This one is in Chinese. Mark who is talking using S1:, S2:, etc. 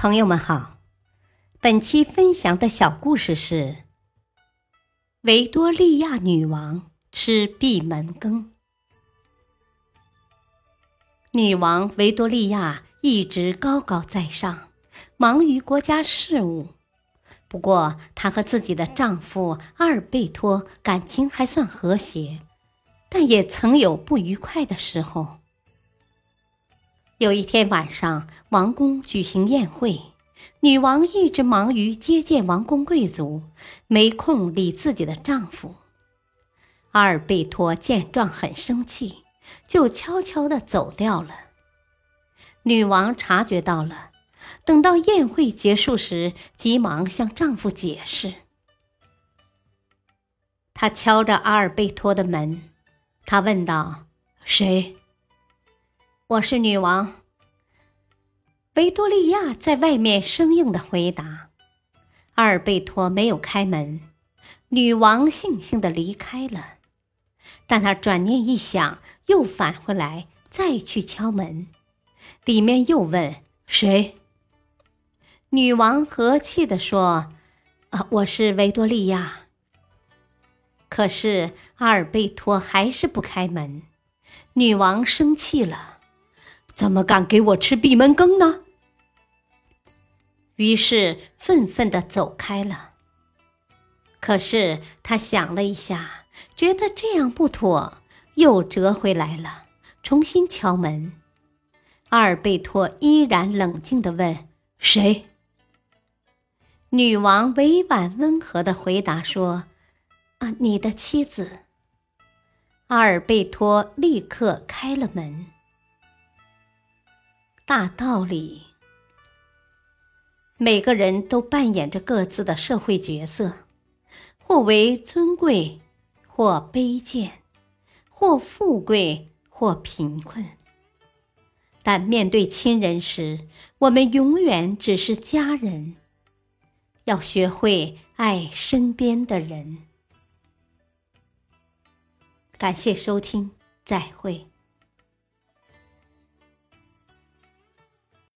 S1: 朋友们好，本期分享的小故事是维多利亚女王吃闭门羹。女王维多利亚一直高高在上，忙于国家事务。不过，她和自己的丈夫阿尔贝托感情还算和谐，但也曾有不愉快的时候。有一天晚上，王宫举行宴会，女王一直忙于接见王公贵族，没空理自己的丈夫。阿尔贝托见状很生气，就悄悄地走掉了。女王察觉到了，等到宴会结束时，急忙向丈夫解释。她敲着阿尔贝托的门，她问道：“谁？”我是女王。维多利亚在外面生硬的回答。阿尔贝托没有开门，女王悻悻的离开了。但她转念一想，又返回来，再去敲门，里面又问谁。女王和气的说：“啊，我是维多利亚。”可是阿尔贝托还是不开门，女王生气了。怎么敢给我吃闭门羹呢？于是愤愤的走开了。可是他想了一下，觉得这样不妥，又折回来了，重新敲门。阿尔贝托依然冷静的问：“谁？”女王委婉温和的回答说：“啊，你的妻子。”阿尔贝托立刻开了门。大道理，每个人都扮演着各自的社会角色，或为尊贵，或卑贱，或富贵，或贫困。但面对亲人时，我们永远只是家人。要学会爱身边的人。感谢收听，再会。